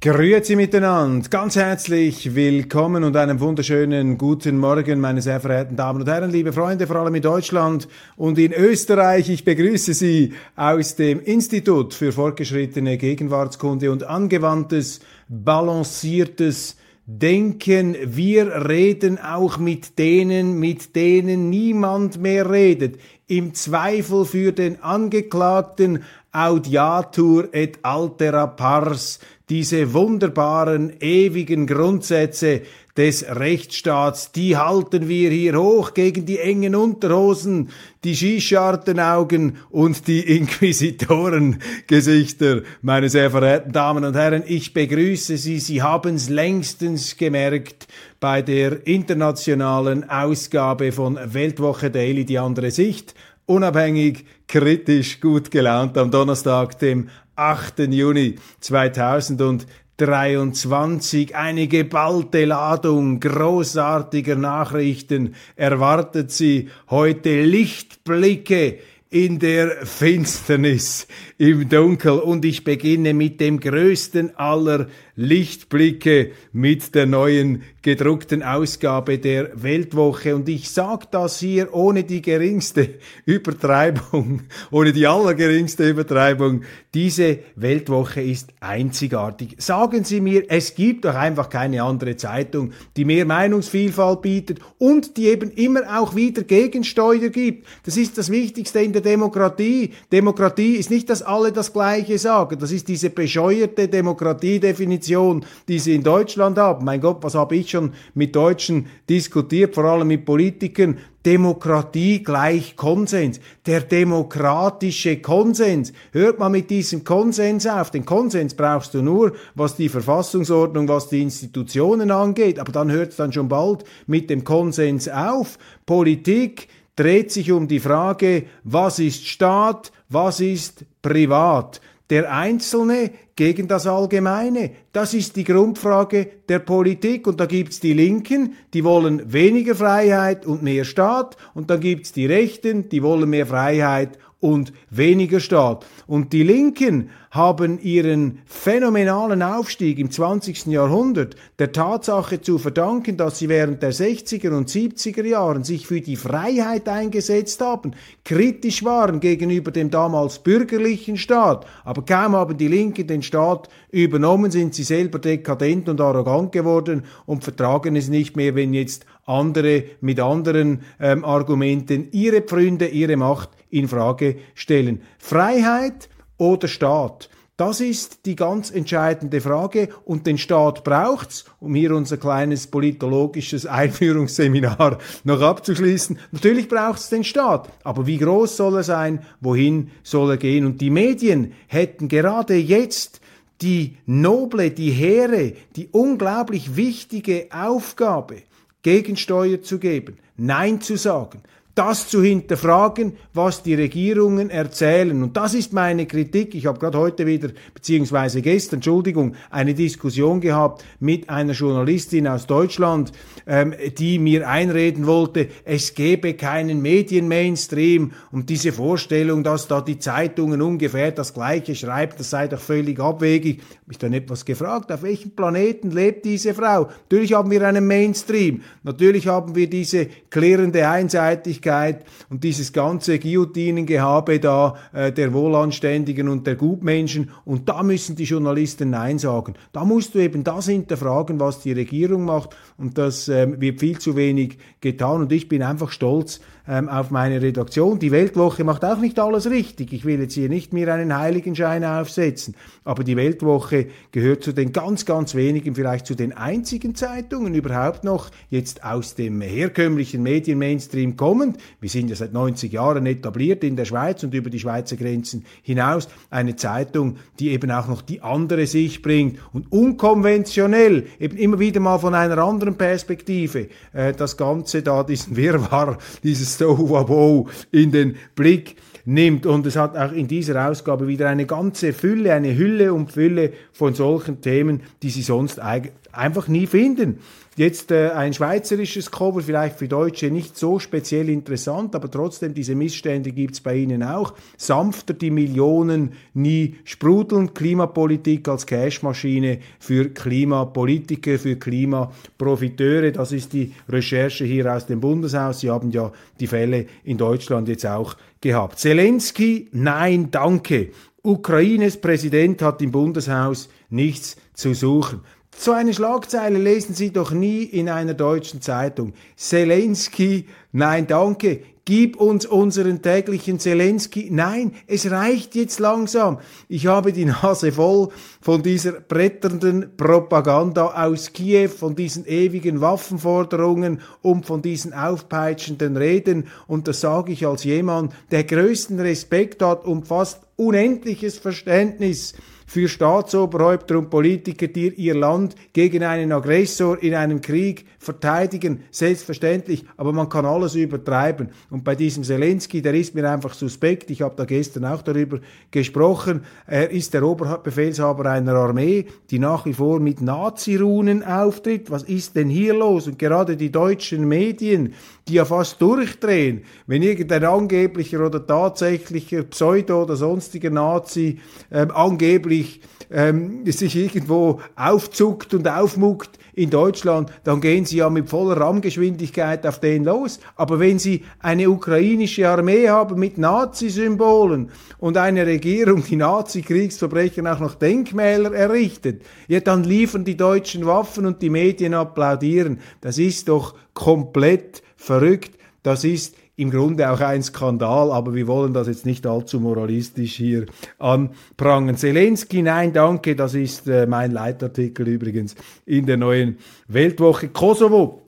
Grüezi miteinander, ganz herzlich willkommen und einen wunderschönen guten Morgen, meine sehr verehrten Damen und Herren, liebe Freunde, vor allem in Deutschland und in Österreich. Ich begrüße Sie aus dem Institut für fortgeschrittene Gegenwartskunde und angewandtes, balanciertes Denken. Wir reden auch mit denen, mit denen niemand mehr redet. Im Zweifel für den Angeklagten Audiatur et altera pars diese wunderbaren, ewigen Grundsätze des Rechtsstaats, die halten wir hier hoch gegen die engen Unterhosen, die Skischartenaugen und die Inquisitorengesichter. Meine sehr verehrten Damen und Herren, ich begrüße Sie. Sie haben es längstens gemerkt bei der internationalen Ausgabe von Weltwoche Daily, die andere Sicht. Unabhängig, kritisch, gut gelaunt am Donnerstag, dem 8. Juni 2023. Eine geballte Ladung großartiger Nachrichten erwartet Sie heute. Lichtblicke in der Finsternis, im Dunkel. Und ich beginne mit dem größten aller Lichtblicke, mit der neuen gedruckten Ausgabe der Weltwoche. Und ich sage das hier ohne die geringste Übertreibung, ohne die allergeringste Übertreibung. Diese Weltwoche ist einzigartig. Sagen Sie mir, es gibt doch einfach keine andere Zeitung, die mehr Meinungsvielfalt bietet und die eben immer auch wieder Gegensteuer gibt. Das ist das Wichtigste in der Demokratie. Demokratie ist nicht, dass alle das Gleiche sagen. Das ist diese bescheuerte Demokratiedefinition, die Sie in Deutschland haben. Mein Gott, was habe ich schon mit Deutschen diskutiert, vor allem mit Politikern? Demokratie gleich Konsens. Der demokratische Konsens. Hört mal mit diesem Konsens auf. Den Konsens brauchst du nur, was die Verfassungsordnung, was die Institutionen angeht. Aber dann hört es dann schon bald mit dem Konsens auf. Politik dreht sich um die Frage, was ist Staat, was ist privat. Der Einzelne gegen das Allgemeine. Das ist die Grundfrage der Politik. Und da gibt's die Linken, die wollen weniger Freiheit und mehr Staat. Und dann gibt's die Rechten, die wollen mehr Freiheit und weniger Staat. Und die Linken haben ihren phänomenalen Aufstieg im 20. Jahrhundert der Tatsache zu verdanken, dass sie während der 60er und 70er Jahren sich für die Freiheit eingesetzt haben, kritisch waren gegenüber dem damals bürgerlichen Staat. Aber kaum haben die Linken den Staat übernommen, sind sie selber dekadent und arrogant geworden und vertragen es nicht mehr, wenn jetzt andere mit anderen ähm, Argumenten ihre Pfründe, ihre Macht in Frage stellen. Freiheit oder Staat? Das ist die ganz entscheidende Frage und den Staat braucht's, um hier unser kleines politologisches Einführungsseminar noch abzuschließen. Natürlich braucht's den Staat, aber wie groß soll er sein? Wohin soll er gehen? Und die Medien hätten gerade jetzt die noble, die hehre, die unglaublich wichtige Aufgabe, Gegensteuer zu geben, Nein zu sagen, das zu hinterfragen, was die Regierungen erzählen. Und das ist meine Kritik. Ich habe gerade heute wieder, beziehungsweise gestern, Entschuldigung, eine Diskussion gehabt mit einer Journalistin aus Deutschland, ähm, die mir einreden wollte, es gebe keinen Medien-Mainstream und diese Vorstellung, dass da die Zeitungen ungefähr das Gleiche schreiben, das sei doch völlig abwegig. Habe ich dann etwas gefragt, auf welchem Planeten lebt diese Frau? Natürlich haben wir einen Mainstream. Natürlich haben wir diese klärende Einseitigkeit Gerechtigkeit und dieses ganze Guillotinengehabe da äh, der Wohlanständigen und der Gutmenschen und da müssen die Journalisten Nein sagen. Da musst du eben das hinterfragen, was die Regierung macht. Und das ähm, wird viel zu wenig getan. Und ich bin einfach stolz ähm, auf meine Redaktion. Die Weltwoche macht auch nicht alles richtig. Ich will jetzt hier nicht mir einen Heiligenschein aufsetzen, aber die Weltwoche gehört zu den ganz, ganz wenigen, vielleicht zu den einzigen Zeitungen überhaupt noch jetzt aus dem herkömmlichen Medien-Mainstream kommend. Wir sind ja seit 90 Jahren etabliert in der Schweiz und über die Schweizer Grenzen hinaus. Eine Zeitung, die eben auch noch die andere Sicht bringt und unkonventionell, eben immer wieder mal von einer anderen Perspektive, äh, das Ganze da, diesen Wirrwarr, dieses Tohuwabo in den Blick nimmt. Und es hat auch in dieser Ausgabe wieder eine ganze Fülle, eine Hülle und Fülle von solchen Themen, die Sie sonst einfach nie finden. Jetzt äh, ein schweizerisches Cover, vielleicht für Deutsche nicht so speziell interessant, aber trotzdem, diese Missstände gibt's bei Ihnen auch. Sanfter die Millionen nie sprudeln. Klimapolitik als Cashmaschine für Klimapolitiker, für Klimaprofiteure. Das ist die Recherche hier aus dem Bundeshaus. Sie haben ja die Fälle in Deutschland jetzt auch gehabt. Zelensky, nein, danke. Ukraines Präsident hat im Bundeshaus nichts zu suchen. So eine Schlagzeile lesen Sie doch nie in einer deutschen Zeitung. Zelensky, nein, danke. Gib uns unseren täglichen Zelensky. Nein, es reicht jetzt langsam. Ich habe die Nase voll von dieser bretternden Propaganda aus Kiew, von diesen ewigen Waffenforderungen und von diesen aufpeitschenden Reden. Und das sage ich als jemand, der größten Respekt hat und fast unendliches Verständnis für Staatsoberhäupter und Politiker, die ihr Land gegen einen Aggressor in einem Krieg verteidigen, selbstverständlich, aber man kann alles übertreiben. Und bei diesem Zelensky, der ist mir einfach suspekt, ich habe da gestern auch darüber gesprochen, er ist der Oberbefehlshaber einer Armee, die nach wie vor mit Nazi-Runen auftritt. Was ist denn hier los? Und gerade die deutschen Medien, die ja fast durchdrehen, wenn irgendein angeblicher oder tatsächlicher Pseudo- oder sonstiger Nazi ähm, angeblich ähm, sich irgendwo aufzuckt und aufmuckt in Deutschland, dann gehen sie ja mit voller Rammgeschwindigkeit auf den los. Aber wenn sie eine ukrainische Armee haben mit Nazi-Symbolen und eine Regierung, die Nazi-Kriegsverbrechen auch noch Denkmäler errichtet, ja, dann liefern die deutschen Waffen und die Medien applaudieren. Das ist doch komplett verrückt. Das ist im Grunde auch ein Skandal, aber wir wollen das jetzt nicht allzu moralistisch hier anprangern. Zelensky, nein, danke, das ist äh, mein Leitartikel übrigens in der neuen Weltwoche. Kosovo,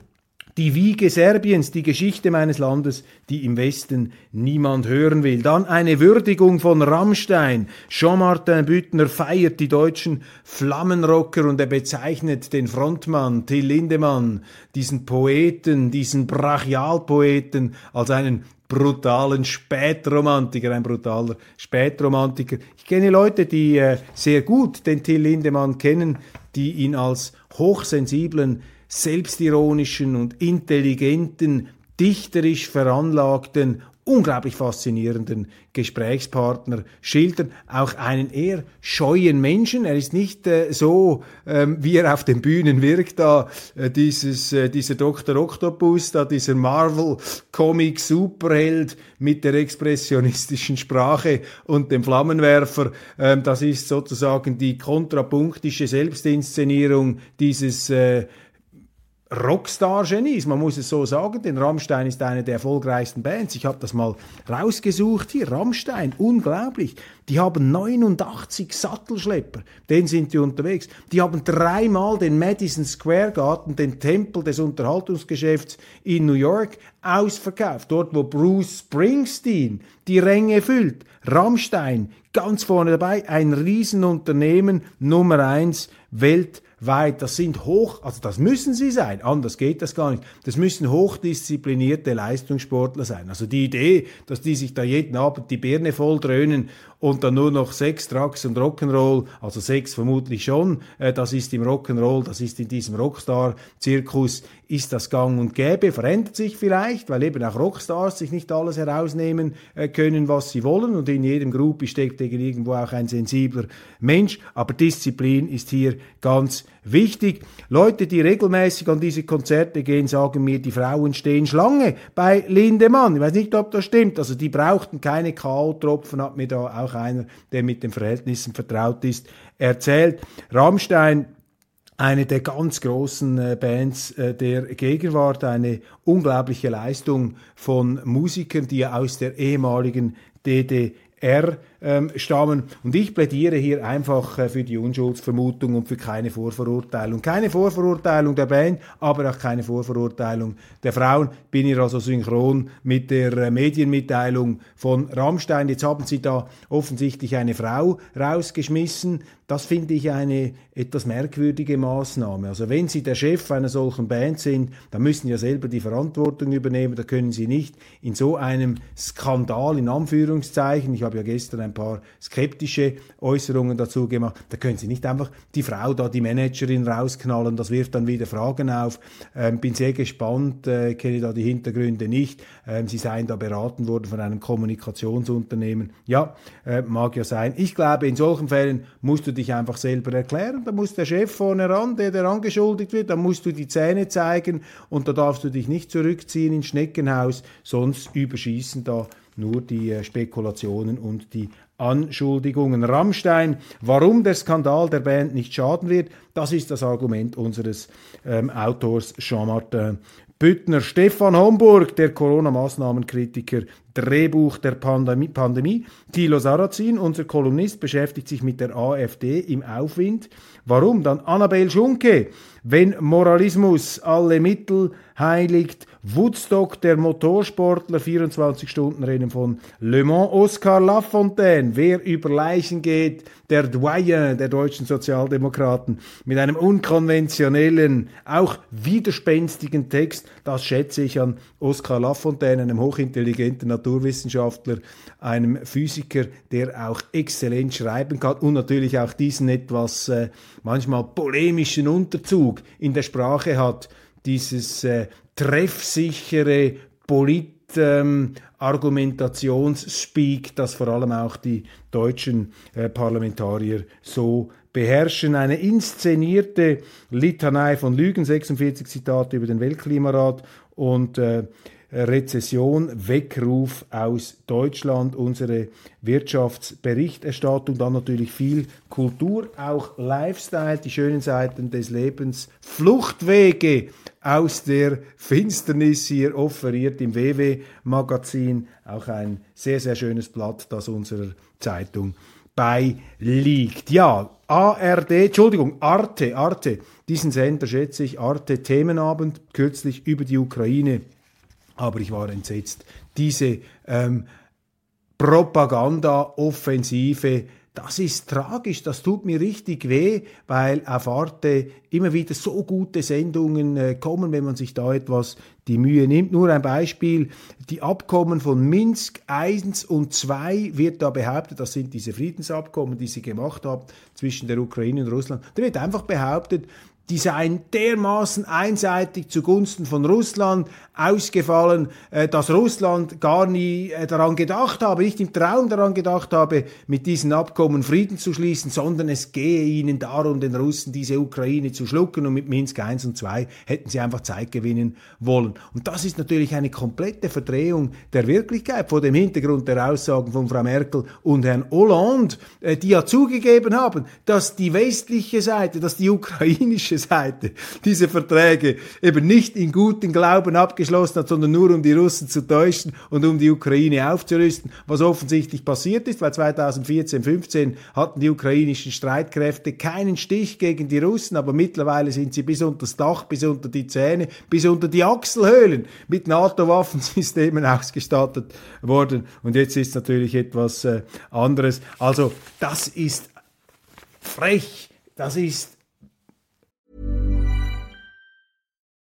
die Wiege Serbiens, die Geschichte meines Landes, die im Westen niemand hören will. Dann eine Würdigung von Rammstein. Jean-Martin Büttner feiert die deutschen Flammenrocker und er bezeichnet den Frontmann Till Lindemann, diesen Poeten, diesen Brachialpoeten, als einen brutalen Spätromantiker, ein brutaler Spätromantiker. Ich kenne Leute, die äh, sehr gut den Till Lindemann kennen, die ihn als hochsensiblen selbstironischen und intelligenten, dichterisch veranlagten, unglaublich faszinierenden Gesprächspartner schildern, auch einen eher scheuen Menschen. Er ist nicht äh, so, ähm, wie er auf den Bühnen wirkt, da äh, dieses, äh, dieser Dr. Octopus, da dieser Marvel-Comic-Superheld mit der expressionistischen Sprache und dem Flammenwerfer. Ähm, das ist sozusagen die kontrapunktische Selbstinszenierung dieses äh, Rockstar-Genies, man muss es so sagen, denn Rammstein ist eine der erfolgreichsten Bands. Ich habe das mal rausgesucht hier. Rammstein, unglaublich. Die haben 89 Sattelschlepper, den sind die unterwegs. Die haben dreimal den Madison Square Garden, den Tempel des Unterhaltungsgeschäfts in New York, ausverkauft. Dort, wo Bruce Springsteen die Ränge füllt. Rammstein, ganz vorne dabei, ein Riesenunternehmen, Nummer eins weltweit weit. Das sind hoch, also das müssen sie sein, anders geht das gar nicht. Das müssen hochdisziplinierte Leistungssportler sein. Also die Idee, dass die sich da jeden Abend die Birne voll dröhnen und dann nur noch Sex, Drugs und Rock'n'Roll, also Sex vermutlich schon, äh, das ist im Rock'n'Roll, das ist in diesem Rockstar-Zirkus, ist das gang und gäbe, verändert sich vielleicht, weil eben auch Rockstars sich nicht alles herausnehmen äh, können, was sie wollen. Und in jedem Gruppe steckt irgendwo auch ein sensibler Mensch, aber Disziplin ist hier ganz wichtig. Leute, die regelmäßig an diese Konzerte gehen, sagen mir, die Frauen stehen Schlange bei Lindemann. Ich weiß nicht, ob das stimmt. Also die brauchten keine K.O.-Tropfen, hat mir da auch einer, der mit den Verhältnissen vertraut ist, erzählt. Rammstein eine der ganz großen äh, Bands äh, der Gegenwart, eine unglaubliche Leistung von Musikern, die aus der ehemaligen DDR ähm, stammen. Und ich plädiere hier einfach äh, für die Unschuldsvermutung und für keine Vorverurteilung. Keine Vorverurteilung der Band, aber auch keine Vorverurteilung der Frauen. Bin hier also synchron mit der äh, Medienmitteilung von Rammstein. Jetzt haben sie da offensichtlich eine Frau rausgeschmissen. Das finde ich eine etwas merkwürdige Maßnahme. Also wenn Sie der Chef einer solchen Band sind, dann müssen Sie ja selber die Verantwortung übernehmen. Da können Sie nicht in so einem Skandal, in Anführungszeichen, ich habe ja gestern ein ein paar skeptische Äußerungen dazu gemacht. Da können Sie nicht einfach die Frau da, die Managerin rausknallen. Das wirft dann wieder Fragen auf. Ähm, bin sehr gespannt, äh, kenne da die Hintergründe nicht. Ähm, Sie seien da beraten worden von einem Kommunikationsunternehmen. Ja, äh, mag ja sein. Ich glaube, in solchen Fällen musst du dich einfach selber erklären. Da muss der Chef vorne ran, der, der angeschuldigt wird, da musst du die Zähne zeigen und da darfst du dich nicht zurückziehen ins Schneckenhaus, sonst überschießen da nur die äh, Spekulationen und die Anschuldigungen. Rammstein, warum der Skandal der Band nicht schaden wird, das ist das Argument unseres ähm, Autors Jean-Martin Büttner. Stefan Homburg, der Corona-Maßnahmenkritiker, Drehbuch der Pandemie, Pandemie. Thilo Sarrazin, unser Kolumnist, beschäftigt sich mit der AfD im Aufwind. Warum? Dann Annabel Schunke, wenn Moralismus alle Mittel heiligt, Woodstock, der Motorsportler, 24-Stunden-Rennen von Le Mans, Oscar Lafontaine, wer über Leichen geht, der Doyen der deutschen Sozialdemokraten, mit einem unkonventionellen, auch widerspenstigen Text, das schätze ich an Oscar Lafontaine, einem hochintelligenten Naturwissenschaftler, einem Physiker, der auch exzellent schreiben kann und natürlich auch diesen etwas äh, manchmal polemischen Unterzug in der Sprache hat, dieses äh, treffsichere Polit ähm, Argumentationsspeak, das vor allem auch die deutschen äh, Parlamentarier so beherrschen. Eine inszenierte Litanei von Lügen, 46 Zitate über den Weltklimarat und äh, Rezession, Weckruf aus Deutschland, unsere Wirtschaftsberichterstattung, dann natürlich viel Kultur, auch Lifestyle, die schönen Seiten des Lebens, Fluchtwege aus der Finsternis hier offeriert im WW-Magazin, auch ein sehr, sehr schönes Blatt, das unserer Zeitung beiliegt. Ja, ARD, Entschuldigung, Arte, Arte, diesen Sender schätze ich, Arte Themenabend, kürzlich über die Ukraine aber ich war entsetzt. Diese ähm, Propaganda-Offensive, das ist tragisch, das tut mir richtig weh, weil auf Arte immer wieder so gute Sendungen äh, kommen, wenn man sich da etwas die Mühe nimmt. Nur ein Beispiel, die Abkommen von Minsk 1 und 2 wird da behauptet, das sind diese Friedensabkommen, die sie gemacht haben zwischen der Ukraine und Russland. Da wird einfach behauptet, die seien dermaßen einseitig zugunsten von Russland ausgefallen, äh, dass Russland gar nie äh, daran gedacht habe, nicht im Traum daran gedacht habe, mit diesen Abkommen Frieden zu schließen, sondern es gehe ihnen darum, den Russen diese Ukraine zu schlucken und mit Minsk 1 und 2 hätten sie einfach Zeit gewinnen wollen. Und das ist natürlich eine komplette Verdrehung der Wirklichkeit vor dem Hintergrund der Aussagen von Frau Merkel und Herrn Hollande, äh, die ja zugegeben haben, dass die westliche Seite, dass die ukrainische Seite diese Verträge eben nicht in guten Glauben abgeschlossen hat, sondern nur um die Russen zu täuschen und um die Ukraine aufzurüsten, was offensichtlich passiert ist, weil 2014, 15 hatten die ukrainischen Streitkräfte keinen Stich gegen die Russen, aber mittlerweile sind sie bis unter das Dach, bis unter die Zähne, bis unter die Achselhöhlen mit NATO-Waffensystemen ausgestattet worden. Und jetzt ist natürlich etwas äh, anderes. Also das ist frech, das ist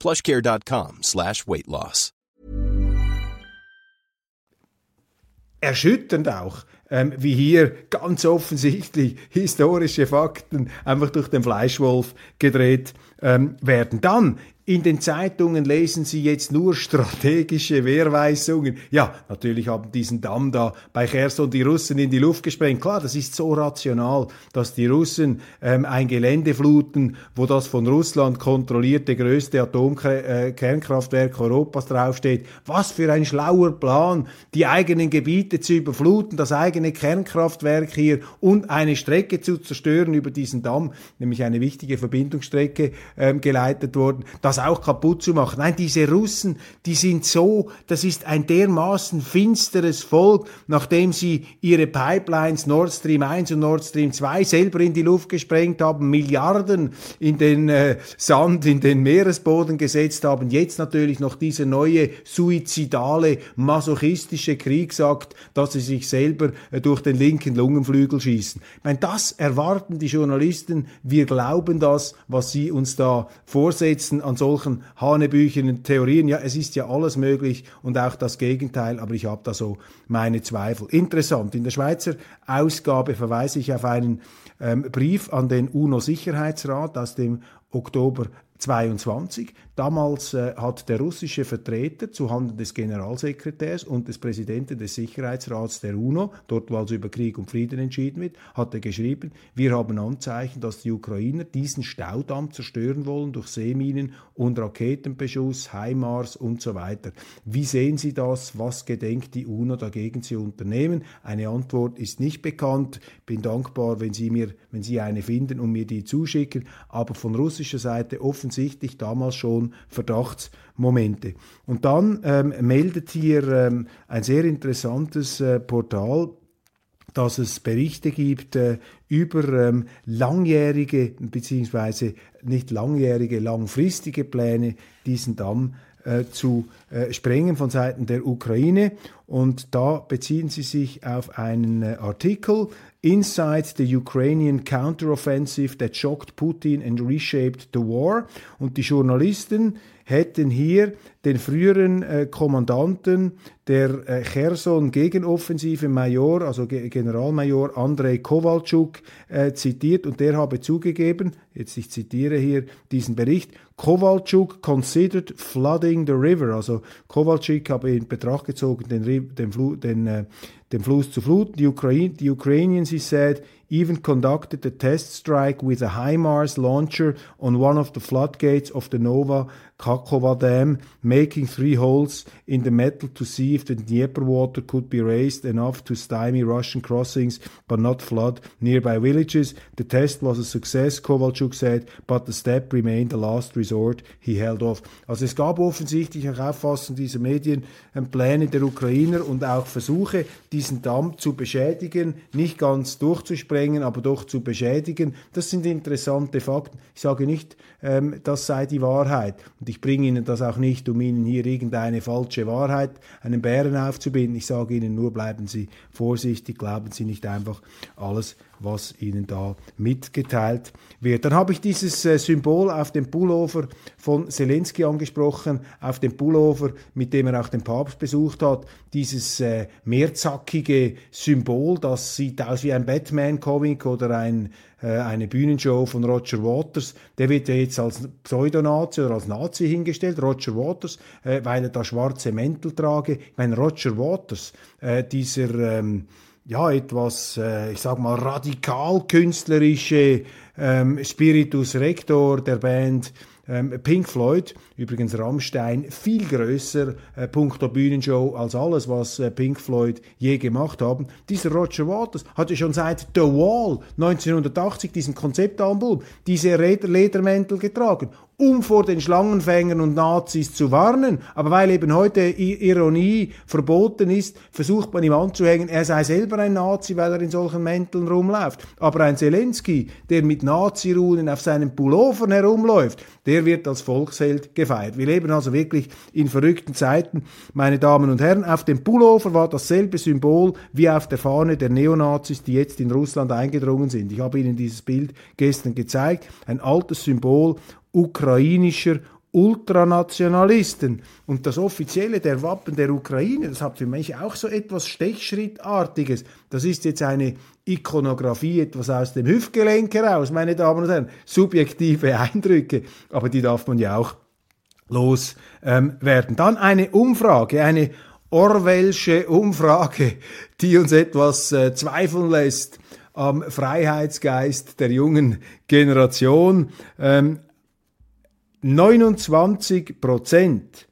plushcare.com slash weight loss. Erschütternd auch, ähm, wie hier ganz offensichtlich historische Fakten einfach durch den Fleischwolf gedreht ähm, werden. Dann in den Zeitungen lesen Sie jetzt nur strategische Wehrweisungen. Ja, natürlich haben diesen Damm da bei Cherson die Russen in die Luft gesprengt. Klar, das ist so rational, dass die Russen ähm, ein Gelände fluten, wo das von Russland kontrollierte größte Atomkernkraftwerk Europas draufsteht. Was für ein schlauer Plan, die eigenen Gebiete zu überfluten, das eigene Kernkraftwerk hier und eine Strecke zu zerstören über diesen Damm, nämlich eine wichtige Verbindungsstrecke ähm, geleitet worden. Das auch kaputt zu machen. Nein, diese Russen, die sind so, das ist ein dermaßen finsteres Volk, nachdem sie ihre Pipelines Nord Stream 1 und Nord Stream 2 selber in die Luft gesprengt haben, Milliarden in den äh, Sand, in den Meeresboden gesetzt haben, jetzt natürlich noch dieser neue suizidale, masochistische Kriegsakt, dass sie sich selber äh, durch den linken Lungenflügel schießen. Ich meine, das erwarten die Journalisten, wir glauben das, was sie uns da vorsetzen an solchen hanebüchenen Theorien. Ja, es ist ja alles möglich und auch das Gegenteil, aber ich habe da so meine Zweifel. Interessant, in der Schweizer Ausgabe verweise ich auf einen ähm, Brief an den UNO-Sicherheitsrat aus dem Oktober 22. Damals äh, hat der russische Vertreter zuhanden des Generalsekretärs und des Präsidenten des Sicherheitsrats der UNO, dort wo also über Krieg und Frieden entschieden wird, hat er geschrieben, wir haben Anzeichen, dass die Ukrainer diesen Staudamm zerstören wollen durch Seeminen und Raketenbeschuss, HIMARS und so weiter. Wie sehen Sie das? Was gedenkt die UNO dagegen zu unternehmen? Eine Antwort ist nicht bekannt. Bin dankbar, wenn Sie mir, wenn Sie eine finden und mir die zuschicken. Aber von russischer Seite offensichtlich damals schon Verdachtsmomente. Und dann ähm, meldet hier ähm, ein sehr interessantes äh, Portal, dass es Berichte gibt äh, über ähm, langjährige beziehungsweise nicht langjährige, langfristige Pläne, diesen Damm äh, zu äh, sprengen von Seiten der Ukraine. Und da beziehen sie sich auf einen äh, Artikel Inside the Ukrainian Counteroffensive that shocked Putin and reshaped the war. Und die Journalisten hätten hier den früheren äh, Kommandanten der äh, Cherson-Gegenoffensive Major, also Ge Generalmajor Andrei Kowalczuk, äh, zitiert und der habe zugegeben, jetzt ich zitiere hier diesen Bericht, Kowalczuk considered flooding the river, also Kowalczuk habe in Betracht gezogen, den, den, den, den Fluss zu fluten. The, Ukraine, the Ukrainians, he said, even conducted a test strike with a HIMARS launcher on one of the floodgates of the Nova Kakova Dam, making three holes in the metal to see if the Dnieper water could be raised enough to stymie Russian crossings but not flood nearby villages. The test was a success, Kowalczuk said, but the step remained the last resort. He held off. Also es gab offensichtlich auch Auffassung dieser Medien ähm, Pläne der Ukrainer und auch Versuche, diesen Damm zu beschädigen, nicht ganz durchzusprengen, aber doch zu beschädigen. Das sind interessante Fakten. Ich sage nicht, ähm, das sei die Wahrheit. Und ich bringe Ihnen das auch nicht, um Ihnen hier irgendeine falsche Wahrheit, einen Bären aufzubinden. Ich sage Ihnen nur, bleiben Sie vorsichtig, glauben Sie nicht einfach alles, was Ihnen da mitgeteilt wird. Dann habe ich dieses äh, Symbol auf dem Pullover von Zelensky angesprochen, auf dem Pullover, mit dem er auch den Papst besucht hat. Dieses äh, mehrzackige Symbol, das sieht aus wie ein Batman-Comic oder ein äh, eine Bühnenshow von Roger Waters. Der wird ja jetzt als Pseudonazi oder als Nazi hingestellt, Roger Waters, weil er da schwarze Mäntel trage. Ich meine, Roger Waters, dieser ähm, ja etwas, äh, ich sag mal radikal künstlerische ähm, Spiritus Rector der Band ähm, Pink Floyd, übrigens Rammstein, viel größer äh, punkto Bühnenshow als alles, was äh, Pink Floyd je gemacht haben. Dieser Roger Waters hatte schon seit The Wall 1980 diesen Konzeptalbum, diese Ledermäntel getragen um vor den Schlangenfängern und Nazis zu warnen. Aber weil eben heute Ironie verboten ist, versucht man ihm anzuhängen, er sei selber ein Nazi, weil er in solchen Mänteln rumläuft. Aber ein Zelensky, der mit Nazi-Runen auf seinen Pullovern herumläuft, der wird als Volksheld gefeiert. Wir leben also wirklich in verrückten Zeiten, meine Damen und Herren. Auf dem Pullover war dasselbe Symbol wie auf der Fahne der Neonazis, die jetzt in Russland eingedrungen sind. Ich habe Ihnen dieses Bild gestern gezeigt. Ein altes Symbol ukrainischer Ultranationalisten. Und das Offizielle der Wappen der Ukraine, das hat für mich auch so etwas Stechschrittartiges. Das ist jetzt eine Ikonografie, etwas aus dem Hüftgelenk heraus, meine Damen und Herren. Subjektive Eindrücke, aber die darf man ja auch loswerden. Ähm, Dann eine Umfrage, eine Orwellsche Umfrage, die uns etwas äh, zweifeln lässt am Freiheitsgeist der jungen Generation. Ähm, 29 Prozent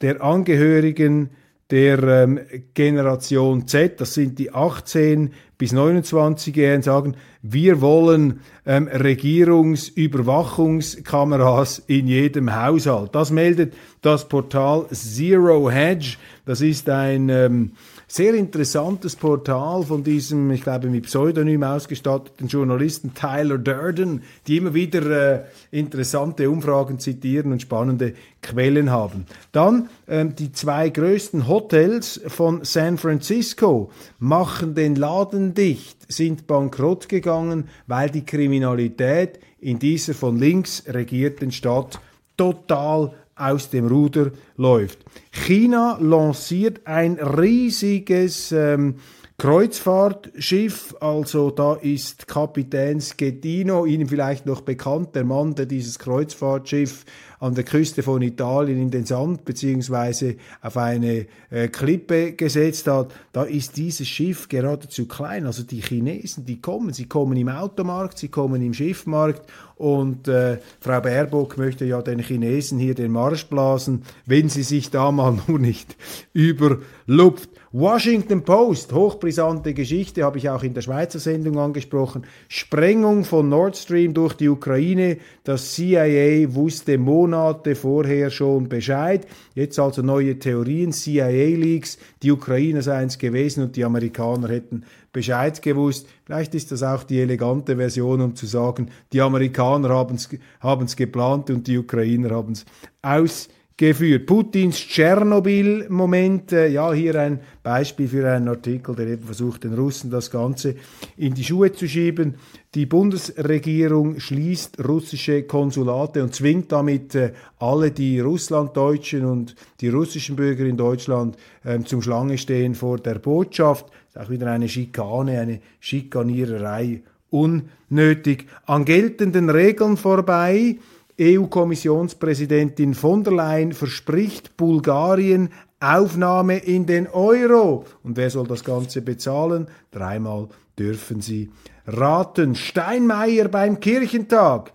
der Angehörigen der ähm, Generation Z, das sind die 18 bis 29-Jährigen, sagen, wir wollen ähm, Regierungsüberwachungskameras in jedem Haushalt. Das meldet das Portal Zero Hedge. Das ist ein ähm, sehr interessantes Portal von diesem, ich glaube, mit Pseudonym ausgestatteten Journalisten Tyler Durden, die immer wieder äh, interessante Umfragen zitieren und spannende Quellen haben. Dann ähm, die zwei größten Hotels von San Francisco machen den Laden dicht, sind bankrott gegangen, weil die Kriminalität in dieser von links regierten Stadt total aus dem Ruder läuft. China lanciert ein riesiges ähm, Kreuzfahrtschiff, also da ist Kapitän Schettino, Ihnen vielleicht noch bekannt, der Mann, der dieses Kreuzfahrtschiff an der Küste von Italien in den Sand beziehungsweise auf eine äh, Klippe gesetzt hat, da ist dieses Schiff geradezu klein. Also die Chinesen, die kommen, sie kommen im Automarkt, sie kommen im Schiffmarkt und äh, Frau Baerbock möchte ja den Chinesen hier den Marsch blasen, wenn sie sich da mal nur nicht überlupft. Washington Post, hochbrisante Geschichte, habe ich auch in der Schweizer Sendung angesprochen. Sprengung von Nord Stream durch die Ukraine. Das CIA wusste Monate vorher schon Bescheid. Jetzt also neue Theorien, CIA-Leaks, die Ukrainer seien es gewesen und die Amerikaner hätten Bescheid gewusst. Vielleicht ist das auch die elegante Version, um zu sagen, die Amerikaner haben es geplant und die Ukrainer haben es aus geführt. Putins Tschernobyl-Moment, äh, ja, hier ein Beispiel für einen Artikel, der eben versucht, den Russen das Ganze in die Schuhe zu schieben. Die Bundesregierung schließt russische Konsulate und zwingt damit äh, alle die Russlanddeutschen und die russischen Bürger in Deutschland äh, zum Schlange stehen vor der Botschaft. Das ist auch wieder eine Schikane, eine Schikaniererei unnötig. An geltenden Regeln vorbei EU-Kommissionspräsidentin von der Leyen verspricht Bulgarien Aufnahme in den Euro. Und wer soll das Ganze bezahlen? Dreimal dürfen Sie raten. Steinmeier beim Kirchentag.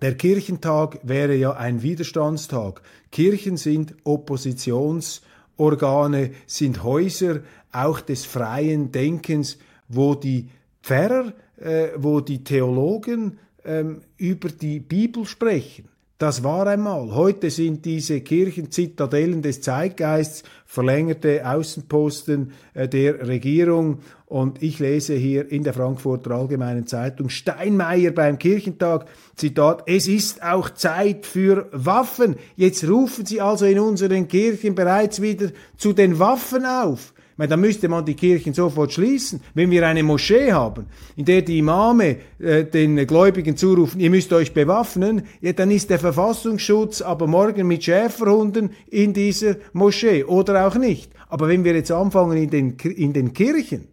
Der Kirchentag wäre ja ein Widerstandstag. Kirchen sind Oppositionsorgane, sind Häuser auch des freien Denkens, wo die Pfarrer, äh, wo die Theologen, ähm, über die Bibel sprechen. Das war einmal. Heute sind diese Kirchenzitadellen des Zeitgeists verlängerte Außenposten äh, der Regierung. Und ich lese hier in der Frankfurter Allgemeinen Zeitung Steinmeier beim Kirchentag, Zitat, es ist auch Zeit für Waffen. Jetzt rufen Sie also in unseren Kirchen bereits wieder zu den Waffen auf meine, dann müsste man die Kirchen sofort schließen. Wenn wir eine Moschee haben, in der die Imame äh, den Gläubigen zurufen, ihr müsst euch bewaffnen, ja, dann ist der Verfassungsschutz aber morgen mit Schäferhunden in dieser Moschee oder auch nicht. Aber wenn wir jetzt anfangen, in den, in den Kirchen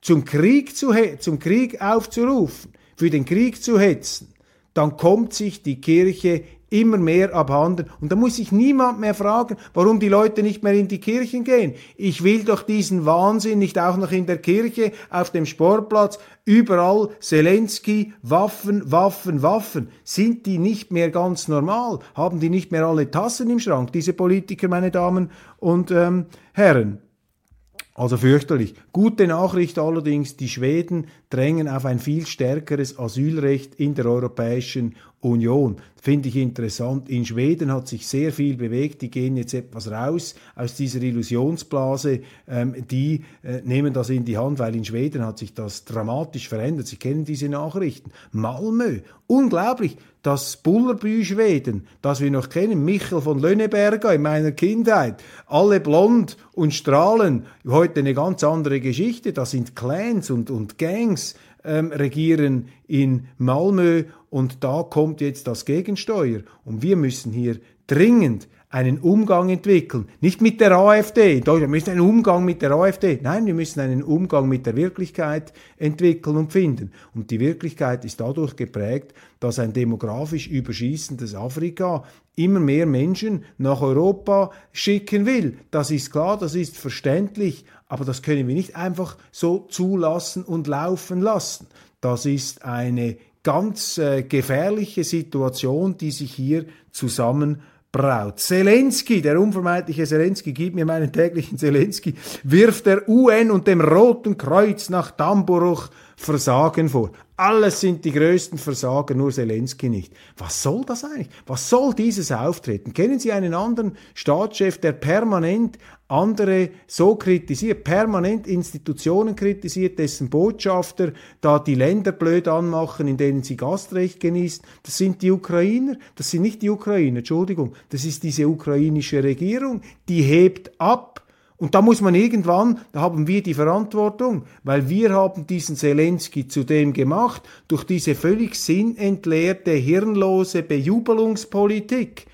zum Krieg, zu, zum Krieg aufzurufen, für den Krieg zu hetzen, dann kommt sich die Kirche immer mehr abhanden. Und da muss sich niemand mehr fragen, warum die Leute nicht mehr in die Kirchen gehen. Ich will doch diesen Wahnsinn nicht auch noch in der Kirche, auf dem Sportplatz, überall Zelensky, Waffen, Waffen, Waffen. Sind die nicht mehr ganz normal? Haben die nicht mehr alle Tassen im Schrank, diese Politiker, meine Damen und ähm, Herren? Also fürchterlich. Gute Nachricht allerdings, die Schweden drängen auf ein viel stärkeres Asylrecht in der Europäischen Union. Finde ich interessant. In Schweden hat sich sehr viel bewegt. Die gehen jetzt etwas raus aus dieser Illusionsblase. Ähm, die äh, nehmen das in die Hand, weil in Schweden hat sich das dramatisch verändert. Sie kennen diese Nachrichten. Malmö, unglaublich. Das Bullerbü Schweden, das wir noch kennen, Michel von Lönneberger in meiner Kindheit, alle blond und strahlen. Heute eine ganz andere Geschichte. Da sind Clans und, und Gangs ähm, regieren in Malmö und da kommt jetzt das Gegensteuer. Und wir müssen hier dringend einen Umgang entwickeln. Nicht mit der AfD. Wir müssen einen Umgang mit der AfD. Nein, wir müssen einen Umgang mit der Wirklichkeit entwickeln und finden. Und die Wirklichkeit ist dadurch geprägt, dass ein demografisch überschießendes Afrika immer mehr Menschen nach Europa schicken will. Das ist klar, das ist verständlich, aber das können wir nicht einfach so zulassen und laufen lassen. Das ist eine ganz äh, gefährliche Situation, die sich hier zusammen braut. Zelensky, der unvermeidliche Zelensky, gib mir meinen täglichen Zelensky, wirft der UN und dem Roten Kreuz nach Damburuch Versagen vor. Alles sind die größten Versager, nur Zelensky nicht. Was soll das eigentlich? Was soll dieses Auftreten? Kennen Sie einen anderen Staatschef, der permanent andere so kritisiert, permanent Institutionen kritisiert, dessen Botschafter da die Länder blöd anmachen, in denen sie Gastrecht genießen? Das sind die Ukrainer, das sind nicht die Ukrainer, Entschuldigung, das ist diese ukrainische Regierung, die hebt ab und da muss man irgendwann, da haben wir die Verantwortung, weil wir haben diesen Zelensky zu dem gemacht, durch diese völlig sinnentleerte, hirnlose Bejubelungspolitik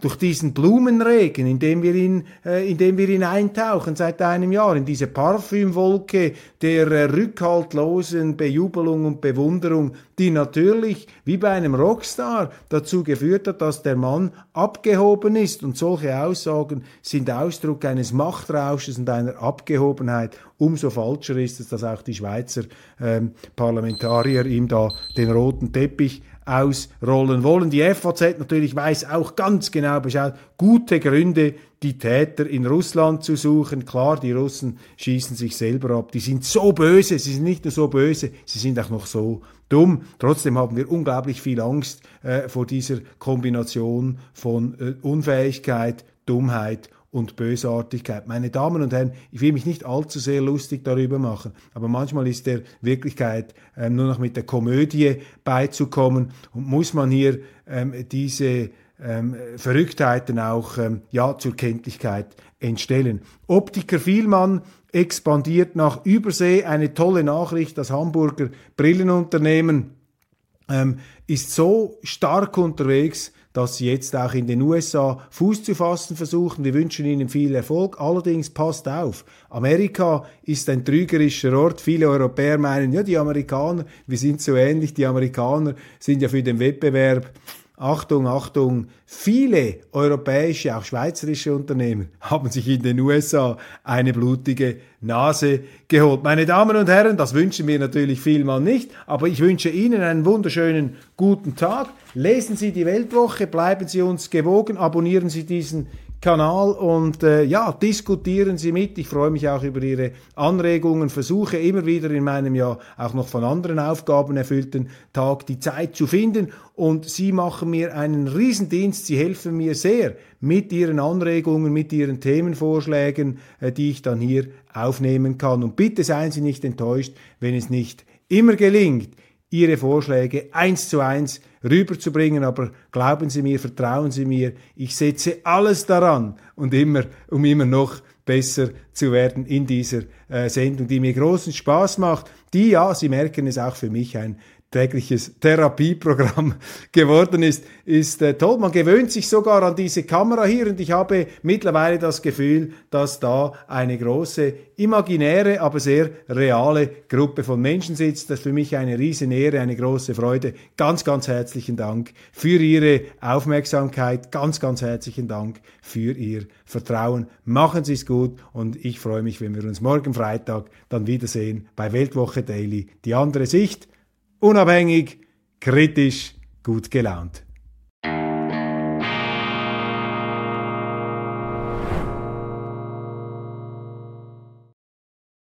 durch diesen Blumenregen, in dem wir ihn, äh, in dem wir ihn eintauchen seit einem Jahr, in diese Parfümwolke der äh, rückhaltlosen Bejubelung und Bewunderung, die natürlich wie bei einem Rockstar dazu geführt hat, dass der Mann abgehoben ist. Und solche Aussagen sind Ausdruck eines Machtrausches und einer Abgehobenheit. Umso falscher ist es, dass auch die Schweizer ähm, Parlamentarier ihm da den roten Teppich ausrollen wollen. Die FAZ natürlich weiß auch ganz genau Bescheid. Gute Gründe, die Täter in Russland zu suchen. Klar, die Russen schießen sich selber ab. Die sind so böse. Sie sind nicht nur so böse, sie sind auch noch so dumm. Trotzdem haben wir unglaublich viel Angst äh, vor dieser Kombination von äh, Unfähigkeit, Dummheit und Bösartigkeit. Meine Damen und Herren, ich will mich nicht allzu sehr lustig darüber machen, aber manchmal ist der Wirklichkeit ähm, nur noch mit der Komödie beizukommen und muss man hier ähm, diese ähm, Verrücktheiten auch ähm, ja zur Kenntlichkeit entstellen. Optiker Vielmann expandiert nach Übersee. Eine tolle Nachricht. Das Hamburger Brillenunternehmen ähm, ist so stark unterwegs, dass sie jetzt auch in den USA Fuß zu fassen versuchen. Wir wünschen ihnen viel Erfolg. Allerdings passt auf, Amerika ist ein trügerischer Ort. Viele Europäer meinen, ja, die Amerikaner, wir sind so ähnlich, die Amerikaner sind ja für den Wettbewerb Achtung, Achtung, viele europäische, auch schweizerische Unternehmen haben sich in den USA eine blutige Nase geholt. Meine Damen und Herren, das wünschen wir natürlich vielmal nicht, aber ich wünsche Ihnen einen wunderschönen guten Tag. Lesen Sie die Weltwoche, bleiben Sie uns gewogen, abonnieren Sie diesen Kanal und äh, ja, diskutieren Sie mit. Ich freue mich auch über Ihre Anregungen, versuche immer wieder in meinem ja auch noch von anderen Aufgaben erfüllten Tag die Zeit zu finden und Sie machen mir einen Riesendienst, Sie helfen mir sehr mit Ihren Anregungen, mit Ihren Themenvorschlägen, äh, die ich dann hier aufnehmen kann. Und bitte seien Sie nicht enttäuscht, wenn es nicht immer gelingt, Ihre Vorschläge eins zu eins rüberzubringen, aber glauben Sie mir, vertrauen Sie mir, ich setze alles daran und immer, um immer noch besser zu werden in dieser äh, Sendung, die mir großen Spaß macht, die ja, Sie merken es auch für mich ein tägliches Therapieprogramm geworden ist, ist äh, toll. Man gewöhnt sich sogar an diese Kamera hier und ich habe mittlerweile das Gefühl, dass da eine große, imaginäre, aber sehr reale Gruppe von Menschen sitzt. Das ist für mich eine riesen Ehre, eine große Freude. Ganz, ganz herzlichen Dank für Ihre Aufmerksamkeit. Ganz, ganz herzlichen Dank für Ihr Vertrauen. Machen Sie es gut und ich freue mich, wenn wir uns morgen Freitag dann wiedersehen bei Weltwoche Daily. Die andere Sicht unabhängig, kritisch, gut gelaunt.